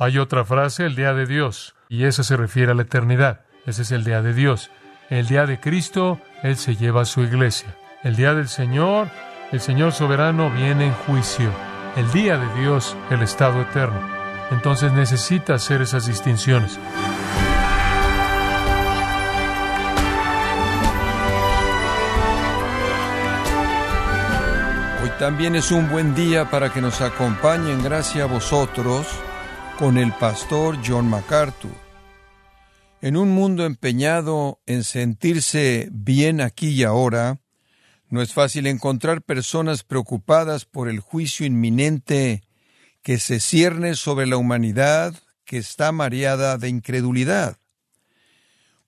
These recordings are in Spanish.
Hay otra frase, el día de Dios, y esa se refiere a la eternidad. Ese es el día de Dios. El día de Cristo, Él se lleva a su iglesia. El día del Señor, el Señor soberano viene en juicio. El día de Dios, el estado eterno. Entonces necesita hacer esas distinciones. Hoy también es un buen día para que nos acompañen, gracias a vosotros, con el pastor John MacArthur. En un mundo empeñado en sentirse bien aquí y ahora, no es fácil encontrar personas preocupadas por el juicio inminente que se cierne sobre la humanidad que está mareada de incredulidad.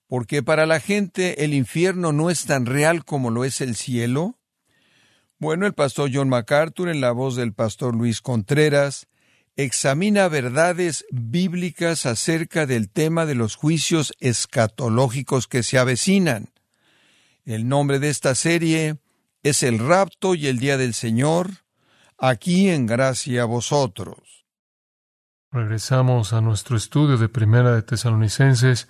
Porque para la gente el infierno no es tan real como lo es el cielo. Bueno, el pastor John MacArthur, en la voz del pastor Luis Contreras, examina verdades bíblicas acerca del tema de los juicios escatológicos que se avecinan. El nombre de esta serie es El rapto y el día del Señor, aquí en gracia a vosotros. Regresamos a nuestro estudio de Primera de Tesalonicenses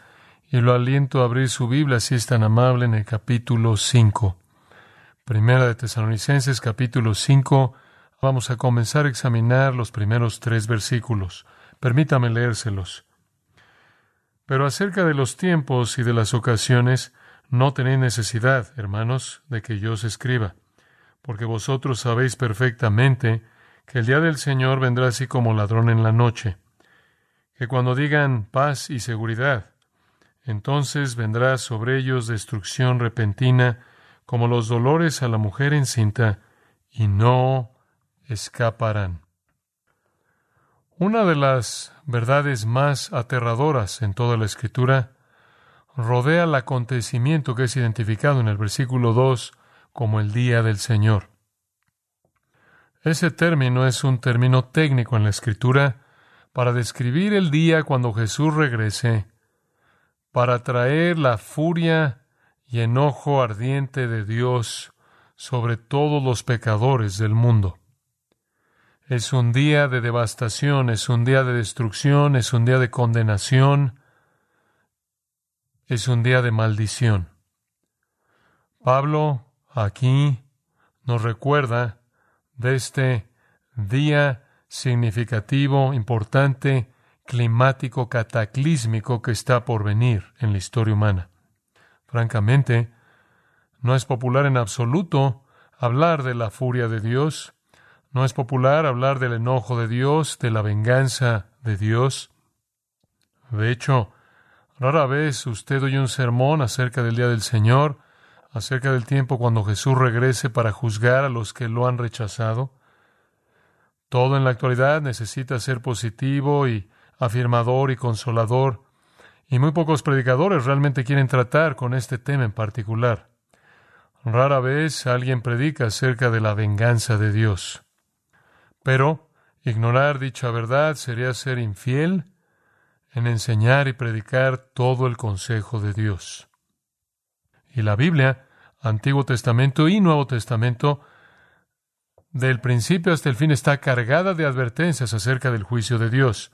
y lo aliento a abrir su Biblia si es tan amable en el capítulo 5. Primera de Tesalonicenses capítulo 5 Vamos a comenzar a examinar los primeros tres versículos. Permítame leérselos. Pero acerca de los tiempos y de las ocasiones, no tenéis necesidad, hermanos, de que yo os escriba, porque vosotros sabéis perfectamente que el día del Señor vendrá así como ladrón en la noche, que cuando digan paz y seguridad, entonces vendrá sobre ellos destrucción repentina, como los dolores a la mujer encinta, y no escaparán. Una de las verdades más aterradoras en toda la escritura rodea el acontecimiento que es identificado en el versículo 2 como el día del Señor. Ese término es un término técnico en la escritura para describir el día cuando Jesús regrese, para traer la furia y enojo ardiente de Dios sobre todos los pecadores del mundo. Es un día de devastación, es un día de destrucción, es un día de condenación, es un día de maldición. Pablo aquí nos recuerda de este día significativo, importante, climático, cataclísmico que está por venir en la historia humana. Francamente, no es popular en absoluto hablar de la furia de Dios, no es popular hablar del enojo de Dios, de la venganza de Dios. De hecho, rara vez usted oye un sermón acerca del día del Señor, acerca del tiempo cuando Jesús regrese para juzgar a los que lo han rechazado. Todo en la actualidad necesita ser positivo y afirmador y consolador, y muy pocos predicadores realmente quieren tratar con este tema en particular. Rara vez alguien predica acerca de la venganza de Dios. Pero ignorar dicha verdad sería ser infiel en enseñar y predicar todo el consejo de Dios. Y la Biblia, Antiguo Testamento y Nuevo Testamento, del principio hasta el fin está cargada de advertencias acerca del juicio de Dios,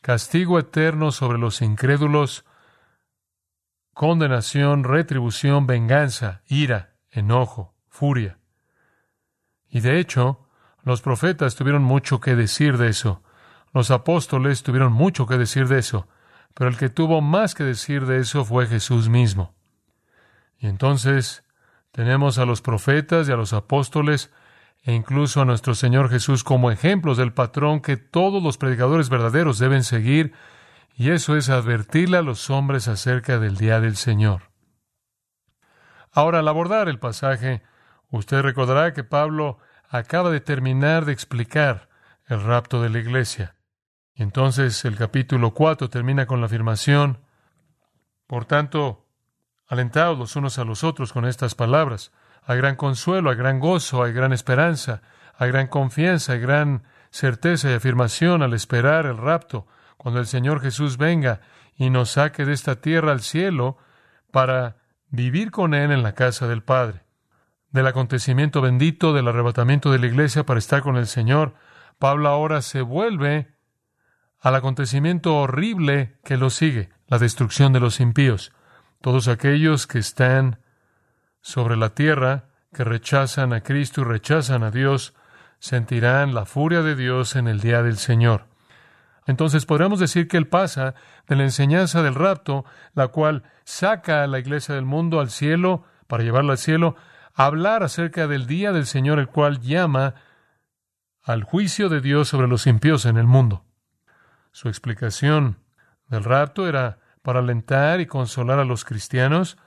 castigo eterno sobre los incrédulos, condenación, retribución, venganza, ira, enojo, furia. Y de hecho, los profetas tuvieron mucho que decir de eso. Los apóstoles tuvieron mucho que decir de eso. Pero el que tuvo más que decir de eso fue Jesús mismo. Y entonces tenemos a los profetas y a los apóstoles e incluso a nuestro Señor Jesús como ejemplos del patrón que todos los predicadores verdaderos deben seguir, y eso es advertirle a los hombres acerca del día del Señor. Ahora, al abordar el pasaje, usted recordará que Pablo acaba de terminar de explicar el rapto de la iglesia. Y entonces el capítulo 4 termina con la afirmación, por tanto, alentados los unos a los otros con estas palabras. Hay gran consuelo, hay gran gozo, hay gran esperanza, hay gran confianza, hay gran certeza y afirmación al esperar el rapto, cuando el Señor Jesús venga y nos saque de esta tierra al cielo para vivir con Él en la casa del Padre del acontecimiento bendito del arrebatamiento de la iglesia para estar con el Señor, Pablo ahora se vuelve al acontecimiento horrible que lo sigue, la destrucción de los impíos. Todos aquellos que están sobre la tierra, que rechazan a Cristo y rechazan a Dios, sentirán la furia de Dios en el día del Señor. Entonces podríamos decir que Él pasa de la enseñanza del rapto, la cual saca a la iglesia del mundo al cielo, para llevarla al cielo, hablar acerca del día del Señor, el cual llama al juicio de Dios sobre los impíos en el mundo. Su explicación del rapto era para alentar y consolar a los cristianos,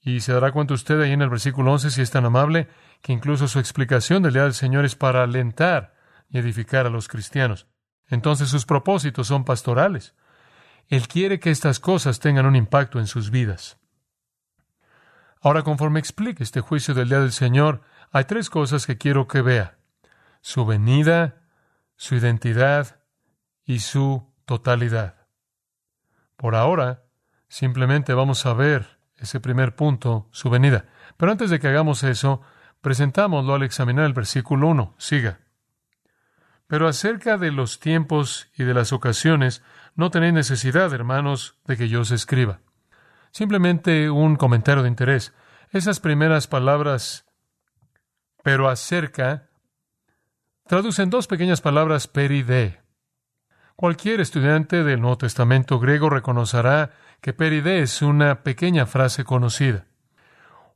y se dará cuenta usted ahí en el versículo 11, si es tan amable, que incluso su explicación del día del Señor es para alentar y edificar a los cristianos. Entonces sus propósitos son pastorales. Él quiere que estas cosas tengan un impacto en sus vidas. Ahora, conforme explique este juicio del día del Señor, hay tres cosas que quiero que vea. Su venida, su identidad y su totalidad. Por ahora, simplemente vamos a ver ese primer punto, su venida. Pero antes de que hagamos eso, presentámoslo al examinar el versículo 1. Siga. Pero acerca de los tiempos y de las ocasiones, no tenéis necesidad, hermanos, de que yo os escriba. Simplemente un comentario de interés. Esas primeras palabras, pero acerca, traducen dos pequeñas palabras peride. Cualquier estudiante del Nuevo Testamento griego reconocerá que peride es una pequeña frase conocida.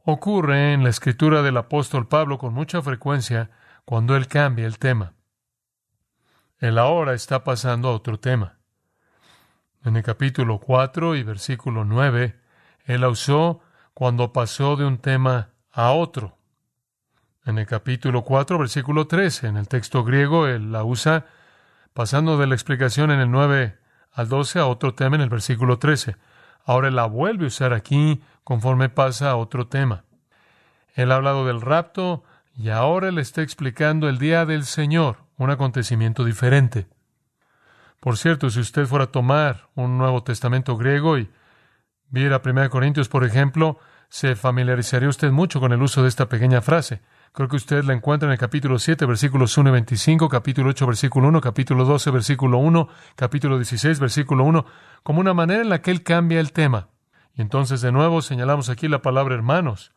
Ocurre en la escritura del apóstol Pablo con mucha frecuencia cuando él cambia el tema. Él ahora está pasando a otro tema. En el capítulo 4 y versículo 9, él la usó cuando pasó de un tema a otro. En el capítulo 4, versículo 13, en el texto griego, él la usa pasando de la explicación en el 9 al 12 a otro tema en el versículo 13. Ahora él la vuelve a usar aquí conforme pasa a otro tema. Él ha hablado del rapto y ahora él está explicando el día del Señor, un acontecimiento diferente. Por cierto, si usted fuera a tomar un Nuevo Testamento griego y viera 1 Corintios, por ejemplo, se familiarizaría usted mucho con el uso de esta pequeña frase. Creo que usted la encuentra en el capítulo 7, versículos 1 y 25, capítulo 8, versículo 1, capítulo 12, versículo 1, capítulo 16, versículo 1, como una manera en la que él cambia el tema. Y entonces de nuevo señalamos aquí la palabra hermanos.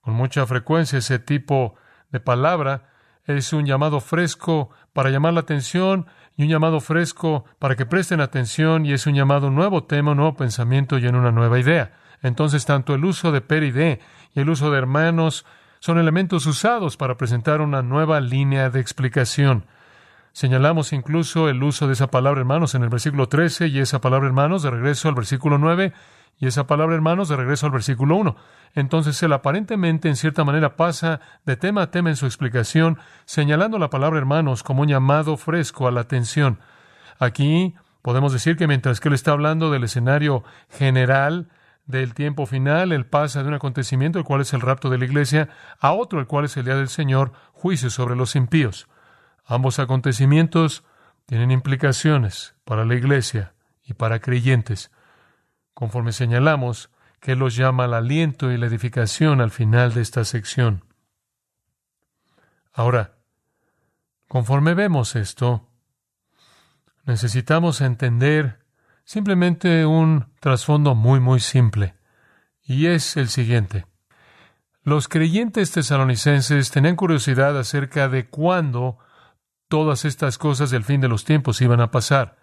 Con mucha frecuencia ese tipo de palabra es un llamado fresco para llamar la atención y un llamado fresco para que presten atención y es un llamado nuevo tema, un nuevo pensamiento y en una nueva idea. Entonces tanto el uso de peride y el uso de hermanos son elementos usados para presentar una nueva línea de explicación. Señalamos incluso el uso de esa palabra hermanos en el versículo 13 y esa palabra hermanos de regreso al versículo 9 y esa palabra hermanos de regreso al versículo 1. Entonces él aparentemente en cierta manera pasa de tema a tema en su explicación, señalando la palabra hermanos como un llamado fresco a la atención. Aquí podemos decir que mientras que él está hablando del escenario general, del tiempo final, él pasa de un acontecimiento, el cual es el rapto de la iglesia, a otro, el cual es el día del Señor, juicio sobre los impíos. Ambos acontecimientos tienen implicaciones para la iglesia y para creyentes, conforme señalamos que los llama al aliento y la edificación al final de esta sección. Ahora, conforme vemos esto, necesitamos entender Simplemente un trasfondo muy, muy simple. Y es el siguiente. Los creyentes tesalonicenses tenían curiosidad acerca de cuándo todas estas cosas del fin de los tiempos iban a pasar.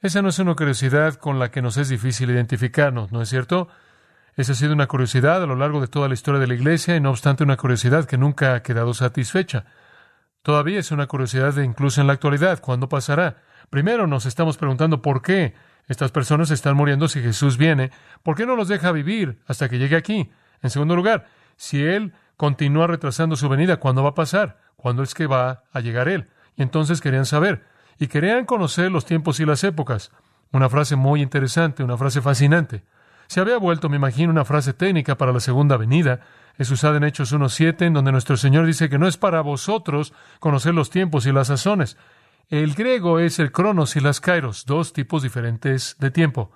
Esa no es una curiosidad con la que nos es difícil identificarnos, ¿no es cierto? Esa ha sido una curiosidad a lo largo de toda la historia de la Iglesia y no obstante una curiosidad que nunca ha quedado satisfecha. Todavía es una curiosidad de incluso en la actualidad, ¿cuándo pasará? Primero nos estamos preguntando por qué estas personas están muriendo si Jesús viene. ¿Por qué no los deja vivir hasta que llegue aquí? En segundo lugar, si Él continúa retrasando su venida, ¿cuándo va a pasar? ¿Cuándo es que va a llegar Él? Y entonces querían saber. Y querían conocer los tiempos y las épocas. Una frase muy interesante, una frase fascinante. Se había vuelto, me imagino, una frase técnica para la segunda venida. Es usada en Hechos 1.7, en donde nuestro Señor dice que no es para vosotros conocer los tiempos y las sazones, el griego es el cronos y las kairos, dos tipos diferentes de tiempo.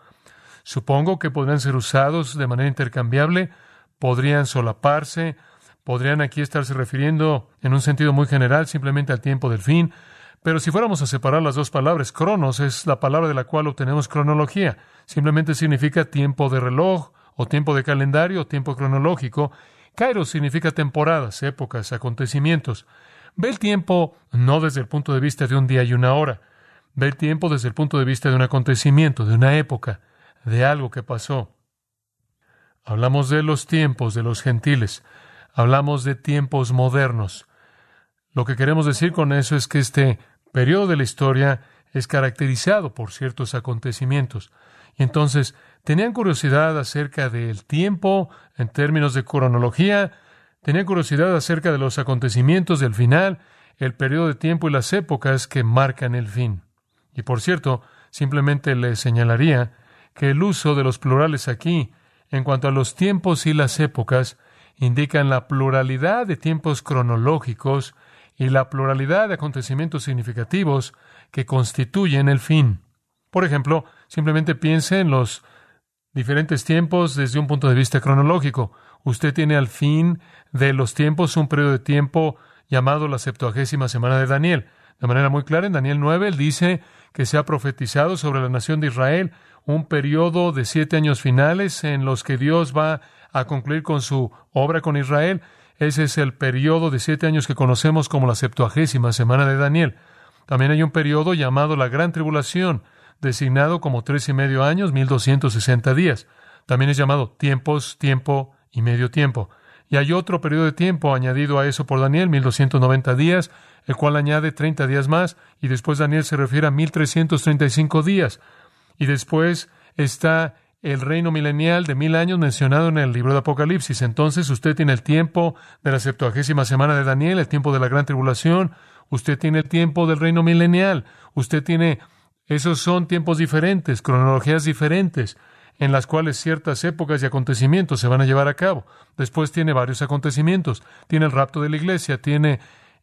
Supongo que podrían ser usados de manera intercambiable, podrían solaparse, podrían aquí estarse refiriendo en un sentido muy general simplemente al tiempo del fin, Pero si fuéramos a separar las dos palabras, cronos es la palabra de la cual obtenemos cronología. Simplemente significa tiempo de reloj, o tiempo de calendario, o tiempo cronológico. Kairos significa temporadas, épocas, acontecimientos. Ve el tiempo no desde el punto de vista de un día y una hora. Ve el tiempo desde el punto de vista de un acontecimiento, de una época, de algo que pasó. Hablamos de los tiempos de los gentiles. Hablamos de tiempos modernos. Lo que queremos decir con eso es que este periodo de la historia es caracterizado por ciertos acontecimientos. Y entonces tenían curiosidad acerca del tiempo en términos de cronología, tenían curiosidad acerca de los acontecimientos del final, el periodo de tiempo y las épocas que marcan el fin. Y por cierto, simplemente les señalaría que el uso de los plurales aquí, en cuanto a los tiempos y las épocas, indican la pluralidad de tiempos cronológicos y la pluralidad de acontecimientos significativos que constituyen el fin. Por ejemplo, simplemente piense en los diferentes tiempos desde un punto de vista cronológico. Usted tiene al fin de los tiempos un periodo de tiempo llamado la septuagésima semana de Daniel. De manera muy clara, en Daniel 9, él dice que se ha profetizado sobre la nación de Israel un periodo de siete años finales en los que Dios va a concluir con su obra con Israel. Ese es el periodo de siete años que conocemos como la septuagésima semana de Daniel. También hay un periodo llamado la Gran Tribulación, designado como tres y medio años, mil doscientos sesenta días. También es llamado tiempos, tiempo y medio tiempo. Y hay otro periodo de tiempo añadido a eso por Daniel, mil doscientos noventa días, el cual añade treinta días más, y después Daniel se refiere a mil trescientos treinta y cinco días. Y después está el reino milenial de mil años mencionado en el libro de Apocalipsis. Entonces usted tiene el tiempo de la septuagésima semana de Daniel, el tiempo de la gran tribulación, usted tiene el tiempo del reino milenial, usted tiene, esos son tiempos diferentes, cronologías diferentes, en las cuales ciertas épocas y acontecimientos se van a llevar a cabo. Después tiene varios acontecimientos, tiene el rapto de la iglesia, tiene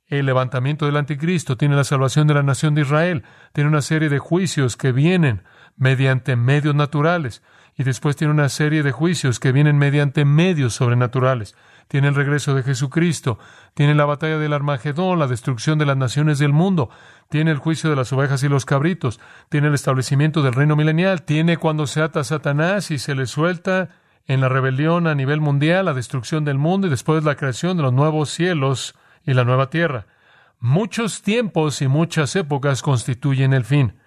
el levantamiento del anticristo, tiene la salvación de la nación de Israel, tiene una serie de juicios que vienen mediante medios naturales, y después tiene una serie de juicios que vienen mediante medios sobrenaturales. Tiene el regreso de Jesucristo, tiene la batalla del Armagedón, la destrucción de las naciones del mundo, tiene el juicio de las ovejas y los cabritos, tiene el establecimiento del reino milenial, tiene cuando se ata Satanás y se le suelta en la rebelión a nivel mundial, la destrucción del mundo y después la creación de los nuevos cielos y la nueva tierra. Muchos tiempos y muchas épocas constituyen el fin.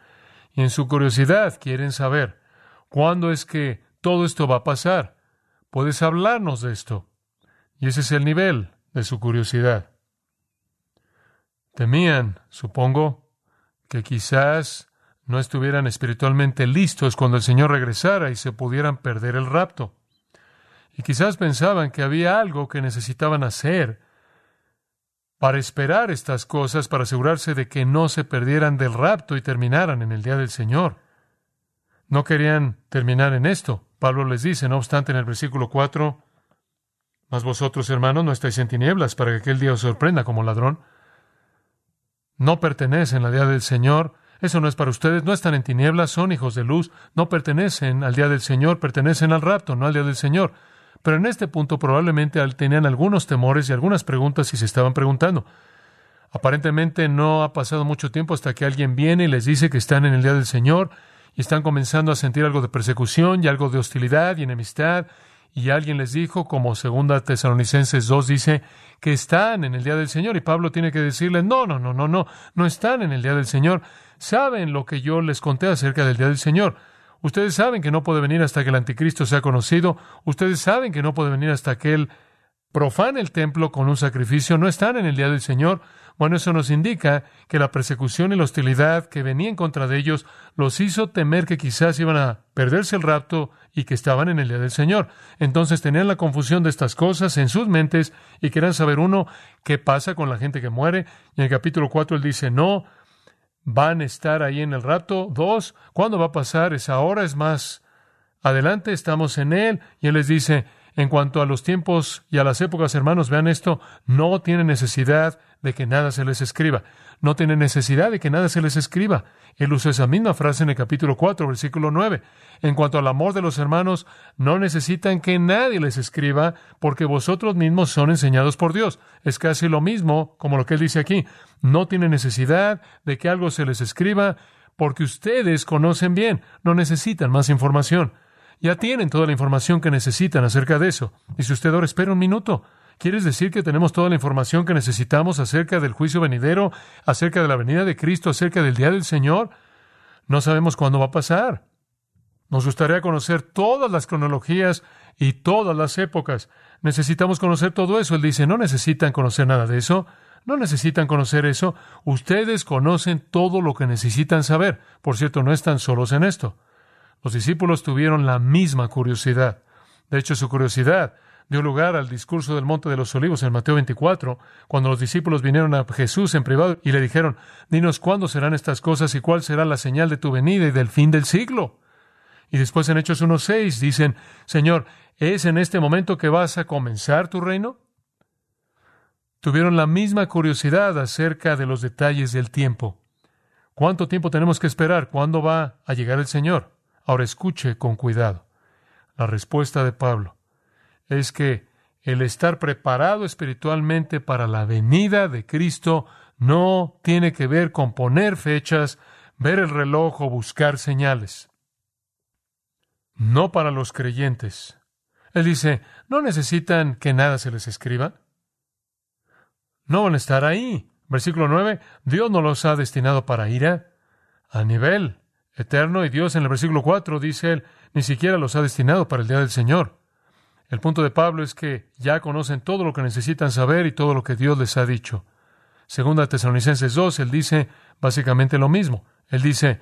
Y en su curiosidad quieren saber, ¿Cuándo es que todo esto va a pasar? Puedes hablarnos de esto. Y ese es el nivel de su curiosidad. Temían, supongo, que quizás no estuvieran espiritualmente listos cuando el Señor regresara y se pudieran perder el rapto. Y quizás pensaban que había algo que necesitaban hacer para esperar estas cosas, para asegurarse de que no se perdieran del rapto y terminaran en el día del Señor. No querían terminar en esto. Pablo les dice, no obstante, en el versículo 4, mas vosotros, hermanos, no estáis en tinieblas para que aquel día os sorprenda como ladrón. No pertenecen al día del Señor. Eso no es para ustedes. No están en tinieblas, son hijos de luz. No pertenecen al día del Señor, pertenecen al rapto, no al día del Señor. Pero en este punto probablemente tenían algunos temores y algunas preguntas y se estaban preguntando. Aparentemente no ha pasado mucho tiempo hasta que alguien viene y les dice que están en el día del Señor están comenzando a sentir algo de persecución y algo de hostilidad y enemistad. Y alguien les dijo, como segunda Tesalonicenses 2 dice, que están en el día del Señor. Y Pablo tiene que decirle, no, no, no, no, no, no están en el día del Señor. Saben lo que yo les conté acerca del día del Señor. Ustedes saben que no puede venir hasta que el anticristo sea conocido. Ustedes saben que no puede venir hasta que él profane el templo con un sacrificio. No están en el día del Señor. Bueno, eso nos indica que la persecución y la hostilidad que venía en contra de ellos los hizo temer que quizás iban a perderse el rapto y que estaban en el día del Señor. Entonces tenían la confusión de estas cosas en sus mentes y querían saber, uno, qué pasa con la gente que muere. Y en el capítulo 4 él dice, no, van a estar ahí en el rapto. Dos, ¿cuándo va a pasar? Es ahora, es más adelante, estamos en él. Y él les dice, En cuanto a los tiempos y a las épocas, hermanos, vean esto, no tienen necesidad de que nada se les escriba. No tienen necesidad de que nada se les escriba. Él usa esa misma frase en el capítulo 4, versículo 9. En cuanto al amor de los hermanos, no necesitan que nadie les escriba, porque vosotros mismos son enseñados por Dios. Es casi lo mismo como lo que él dice aquí. No tienen necesidad de que algo se les escriba, porque ustedes conocen bien, no necesitan más información. Ya tienen toda la información que necesitan acerca de eso. Y si usted ahora espera un minuto, ¿quieres decir que tenemos toda la información que necesitamos acerca del juicio venidero, acerca de la venida de Cristo, acerca del día del Señor? No sabemos cuándo va a pasar. Nos gustaría conocer todas las cronologías y todas las épocas. Necesitamos conocer todo eso. Él dice, no necesitan conocer nada de eso. No necesitan conocer eso. Ustedes conocen todo lo que necesitan saber. Por cierto, no están solos en esto. Los discípulos tuvieron la misma curiosidad. De hecho, su curiosidad dio lugar al discurso del Monte de los Olivos en Mateo 24, cuando los discípulos vinieron a Jesús en privado y le dijeron, dinos cuándo serán estas cosas y cuál será la señal de tu venida y del fin del siglo. Y después en Hechos 1.6 dicen, Señor, ¿es en este momento que vas a comenzar tu reino? Tuvieron la misma curiosidad acerca de los detalles del tiempo. ¿Cuánto tiempo tenemos que esperar? ¿Cuándo va a llegar el Señor? Ahora escuche con cuidado. La respuesta de Pablo es que el estar preparado espiritualmente para la venida de Cristo no tiene que ver con poner fechas, ver el reloj o buscar señales. No para los creyentes. Él dice, no necesitan que nada se les escriba. No van a estar ahí. Versículo 9, Dios no los ha destinado para ira a nivel eterno y Dios en el versículo 4 dice él, ni siquiera los ha destinado para el día del Señor. El punto de Pablo es que ya conocen todo lo que necesitan saber y todo lo que Dios les ha dicho. Segunda Tesalonicenses 2, él dice básicamente lo mismo. Él dice,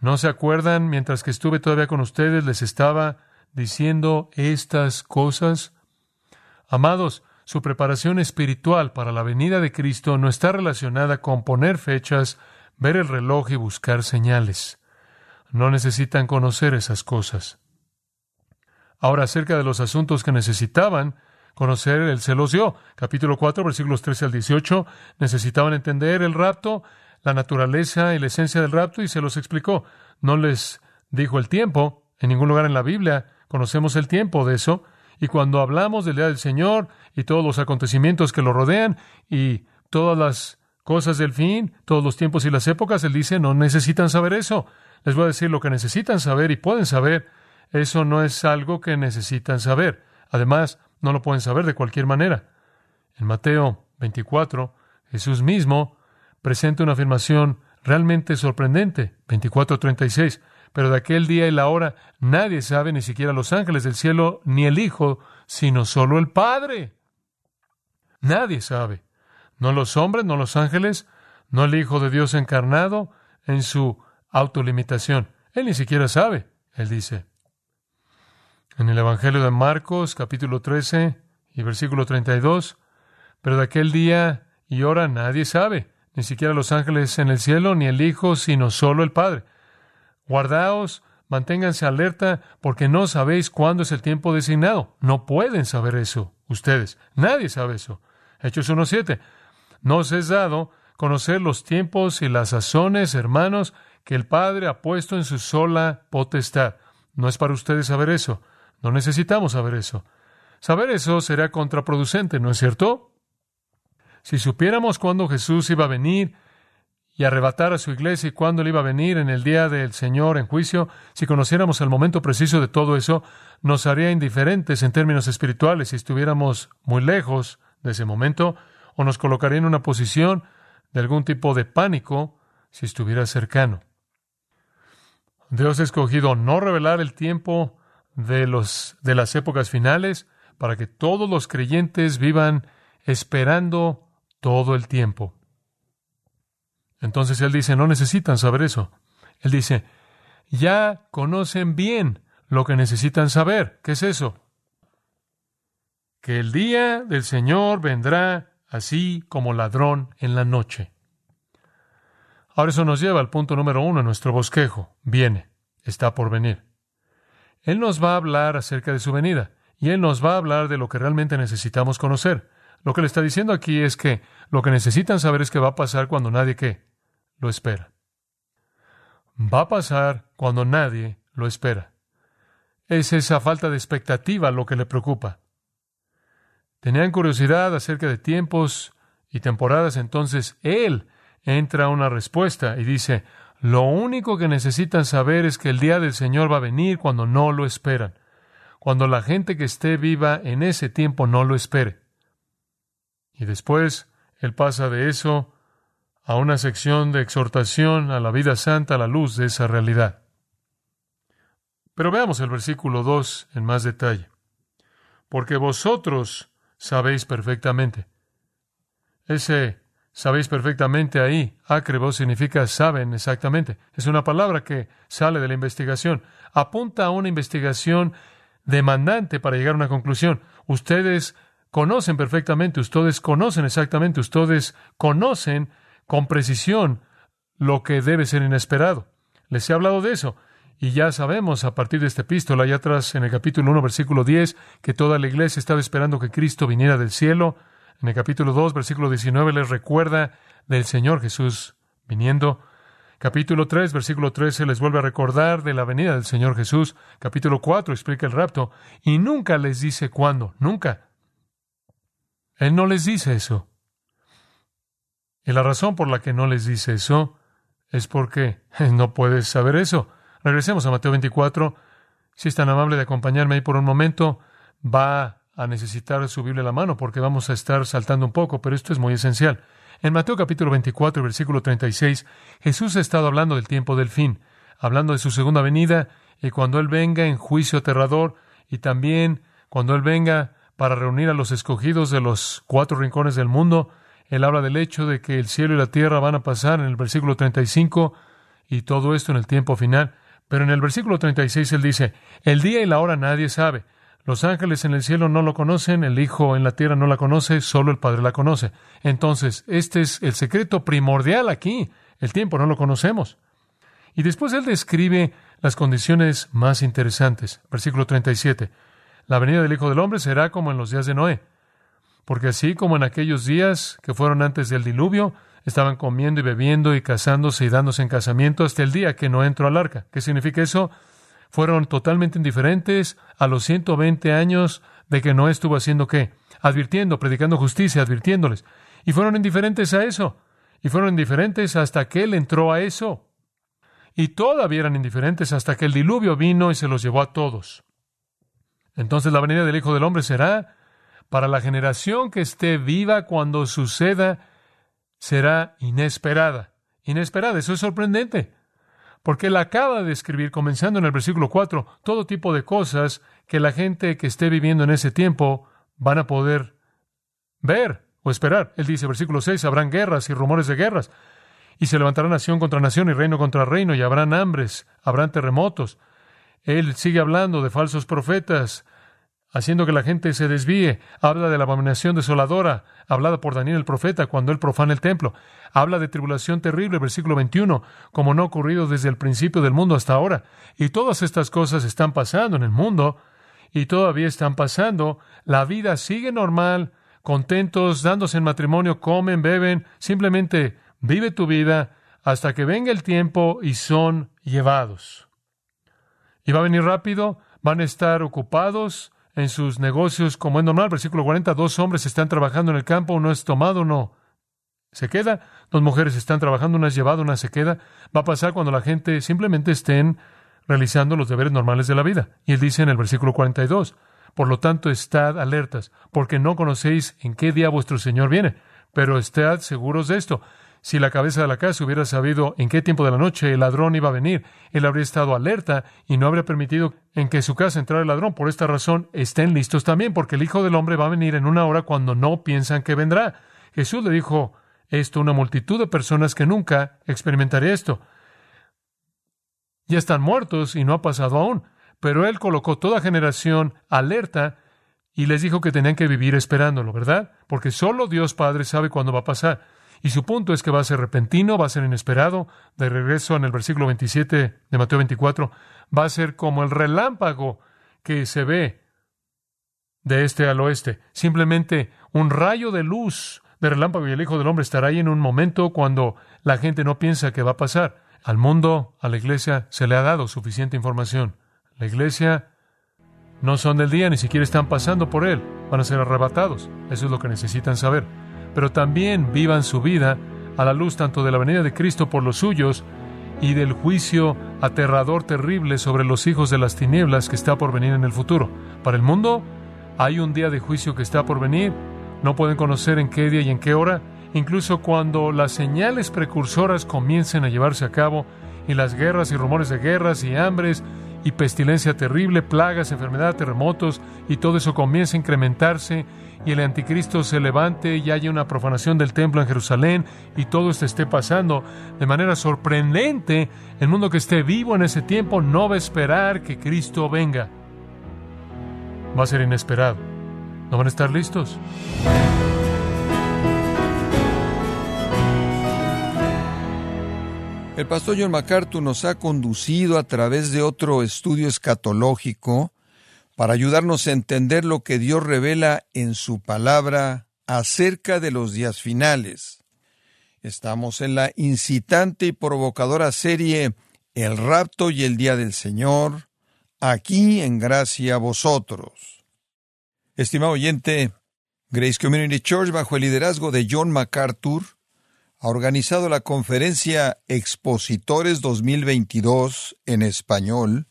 ¿no se acuerdan mientras que estuve todavía con ustedes les estaba diciendo estas cosas? Amados, su preparación espiritual para la venida de Cristo no está relacionada con poner fechas, ver el reloj y buscar señales. No necesitan conocer esas cosas. Ahora, acerca de los asuntos que necesitaban conocer, Él se los dio. Capítulo 4, versículos 13 al 18. Necesitaban entender el rapto, la naturaleza y la esencia del rapto, y se los explicó. No les dijo el tiempo. En ningún lugar en la Biblia conocemos el tiempo de eso. Y cuando hablamos del día del Señor y todos los acontecimientos que lo rodean y todas las cosas del fin, todos los tiempos y las épocas, Él dice, no necesitan saber eso. Les voy a decir lo que necesitan saber y pueden saber. Eso no es algo que necesitan saber. Además, no lo pueden saber de cualquier manera. En Mateo 24, Jesús mismo presenta una afirmación realmente sorprendente. 24:36. Pero de aquel día y la hora nadie sabe, ni siquiera los ángeles del cielo, ni el Hijo, sino solo el Padre. Nadie sabe. No los hombres, no los ángeles, no el Hijo de Dios encarnado en su autolimitación. Él ni siquiera sabe, él dice. En el Evangelio de Marcos, capítulo 13 y versículo 32, pero de aquel día y hora nadie sabe, ni siquiera los ángeles en el cielo, ni el Hijo, sino solo el Padre. Guardaos, manténganse alerta, porque no sabéis cuándo es el tiempo designado. No pueden saber eso, ustedes. Nadie sabe eso. Hechos 1.7. No es dado conocer los tiempos y las sazones, hermanos, que el Padre ha puesto en su sola potestad. No es para ustedes saber eso. No necesitamos saber eso. Saber eso será contraproducente, ¿no es cierto? Si supiéramos cuándo Jesús iba a venir y arrebatar a su iglesia y cuándo él iba a venir en el día del Señor en juicio, si conociéramos el momento preciso de todo eso, nos haría indiferentes en términos espirituales si estuviéramos muy lejos de ese momento, o nos colocaría en una posición de algún tipo de pánico si estuviera cercano. Dios ha escogido no revelar el tiempo de, los, de las épocas finales para que todos los creyentes vivan esperando todo el tiempo. Entonces Él dice, no necesitan saber eso. Él dice, ya conocen bien lo que necesitan saber. ¿Qué es eso? Que el día del Señor vendrá así como ladrón en la noche. Ahora eso nos lleva al punto número uno en nuestro bosquejo. Viene, está por venir. Él nos va a hablar acerca de su venida, Y Él nos va a hablar de lo que realmente necesitamos conocer. Lo que le está diciendo aquí es que lo que necesitan saber es que va a pasar cuando nadie lo espera. Va a pasar cuando nadie lo espera. Es esa falta de expectativa lo que le preocupa. Tenían curiosidad acerca de tiempos y temporadas, entonces Él entra a una respuesta y dice, lo único que necesitan saber es que el día del Señor va a venir cuando no lo esperan, cuando la gente que esté viva en ese tiempo no lo espere. Y después Él pasa de eso a una sección de exhortación a la vida santa a la luz de esa realidad. Pero veamos el versículo 2 en más detalle. Porque vosotros sabéis perfectamente. Ese sabéis perfectamente ahí, acrebo significa saben exactamente. Es una palabra que sale de la investigación. Apunta a una investigación demandante para llegar a una conclusión. Ustedes conocen perfectamente, ustedes conocen exactamente, ustedes conocen con precisión lo que debe ser inesperado. Les he hablado de eso. Y ya sabemos a partir de esta epístola, allá atrás en el capítulo 1, versículo 10, que toda la iglesia estaba esperando que Cristo viniera del cielo. En el capítulo 2, versículo 19, les recuerda del Señor Jesús viniendo. Capítulo 3, versículo 13, les vuelve a recordar de la venida del Señor Jesús. Capítulo 4 explica el rapto y nunca les dice cuándo, nunca. Él no les dice eso. Y la razón por la que no les dice eso es porque no puedes saber eso. Regresemos a Mateo 24. Si es tan amable de acompañarme ahí por un momento, va a necesitar su Biblia a la mano porque vamos a estar saltando un poco, pero esto es muy esencial. En Mateo capítulo 24, versículo 36, Jesús ha estado hablando del tiempo del fin, hablando de su segunda venida y cuando Él venga en juicio aterrador y también cuando Él venga para reunir a los escogidos de los cuatro rincones del mundo, él habla del hecho de que el cielo y la tierra van a pasar en el versículo 35 y todo esto en el tiempo final. Pero en el versículo 36 él dice, el día y la hora nadie sabe. Los ángeles en el cielo no lo conocen, el Hijo en la tierra no la conoce, solo el Padre la conoce. Entonces, este es el secreto primordial aquí. El tiempo no lo conocemos. Y después él describe las condiciones más interesantes. Versículo 37. La venida del Hijo del Hombre será como en los días de Noé. Porque así como en aquellos días que fueron antes del diluvio, estaban comiendo y bebiendo y casándose y dándose en casamiento hasta el día que no entró al arca. ¿Qué significa eso? Fueron totalmente indiferentes a los 120 años de que no estuvo haciendo qué? Advirtiendo, predicando justicia, advirtiéndoles. Y fueron indiferentes a eso. Y fueron indiferentes hasta que Él entró a eso. Y todavía eran indiferentes hasta que el diluvio vino y se los llevó a todos. Entonces la venida del Hijo del Hombre será para la generación que esté viva cuando suceda, será inesperada. Inesperada, eso es sorprendente. Porque él acaba de escribir, comenzando en el versículo 4, todo tipo de cosas que la gente que esté viviendo en ese tiempo van a poder ver o esperar. Él dice, versículo 6, habrán guerras y rumores de guerras, y se levantará nación contra nación y reino contra reino, y habrán hambres, habrán terremotos. Él sigue hablando de falsos profetas, haciendo que la gente se desvíe. Habla de la abominación desoladora, hablada por Daniel el profeta cuando él profana el templo. Habla de tribulación terrible, versículo 21, como no ha ocurrido desde el principio del mundo hasta ahora. Y todas estas cosas están pasando en el mundo y todavía están pasando. La vida sigue normal, contentos, dándose en matrimonio, comen, beben, simplemente vive tu vida hasta que venga el tiempo y son llevados. Y va a venir rápido, van a estar ocupados, en sus negocios como es normal. Versículo 40, dos hombres están trabajando en el campo, uno es tomado, uno se queda. Dos mujeres están trabajando, una es llevada, una se queda. Va a pasar cuando la gente simplemente estén realizando los deberes normales de la vida. Y él dice en el versículo 42, por lo tanto, estad alertas, porque no conocéis en qué día vuestro Señor viene. Pero estad seguros de esto, si la cabeza de la casa hubiera sabido en qué tiempo de la noche el ladrón iba a venir, él habría estado alerta y no habría permitido en que su casa entrara el ladrón. Por esta razón, estén listos también, porque el Hijo del Hombre va a venir en una hora cuando no piensan que vendrá. Jesús le dijo esto a una multitud de personas que nunca experimentaría esto. Ya están muertos y no ha pasado aún. Pero él colocó toda generación alerta y les dijo que tenían que vivir esperándolo, ¿verdad? Porque solo Dios Padre sabe cuándo va a pasar. Y su punto es que va a ser repentino, va a ser inesperado. De regreso en el versículo 27 de Mateo 24, va a ser como el relámpago que se ve de este al oeste. Simplemente un rayo de luz de relámpago y el Hijo del Hombre estará ahí en un momento cuando la gente no piensa que va a pasar. Al mundo, a la iglesia, se le ha dado suficiente información. La iglesia no son del día, ni siquiera están pasando por él. Van a ser arrebatados. Eso es lo que necesitan saber. Pero también vivan su vida a la luz tanto de la venida de Cristo por los suyos y del juicio aterrador terrible sobre los hijos de las tinieblas que está por venir en el futuro. Para el mundo hay un día de juicio que está por venir. No pueden conocer en qué día y en qué hora. Incluso cuando las señales precursoras comiencen a llevarse a cabo y las guerras y rumores de guerras y hambres y pestilencia terrible, plagas, enfermedad, terremotos, y todo eso comienza a incrementarse, y el anticristo se levante y haya una profanación del templo en Jerusalén, y todo esto esté pasando de manera sorprendente, el mundo que esté vivo en ese tiempo no va a esperar que Cristo venga. Va a ser inesperado. ¿No van a estar listos? El pastor John MacArthur nos ha conducido a través de otro estudio escatológico para ayudarnos a entender lo que Dios revela en su palabra acerca de los días finales. Estamos en la incitante y provocadora serie El rapto y el día del Señor, aquí en gracia a vosotros. Estimado oyente, Grace Community Church, bajo el liderazgo de John MacArthur, ha organizado la conferencia Expositores 2022 en español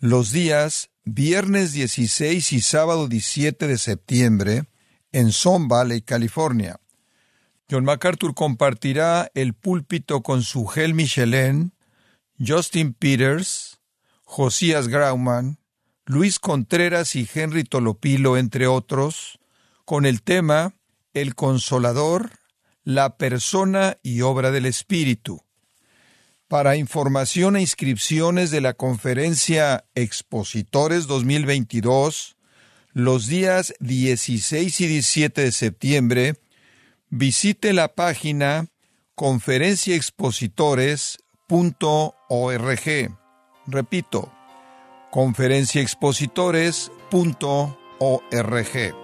los días viernes 16 y sábado 17 de septiembre en Son Valley, California. John MacArthur compartirá el púlpito con su Gel Michelin, Justin Peters, Josías Grauman, Luis Contreras y Henry Tolopilo, entre otros, con el tema El Consolador la persona y obra del Espíritu. Para información e inscripciones de la conferencia Expositores 2022, los días 16 y 17 de septiembre, visite la página conferenciaexpositores.org. Repito, conferenciaexpositores.org.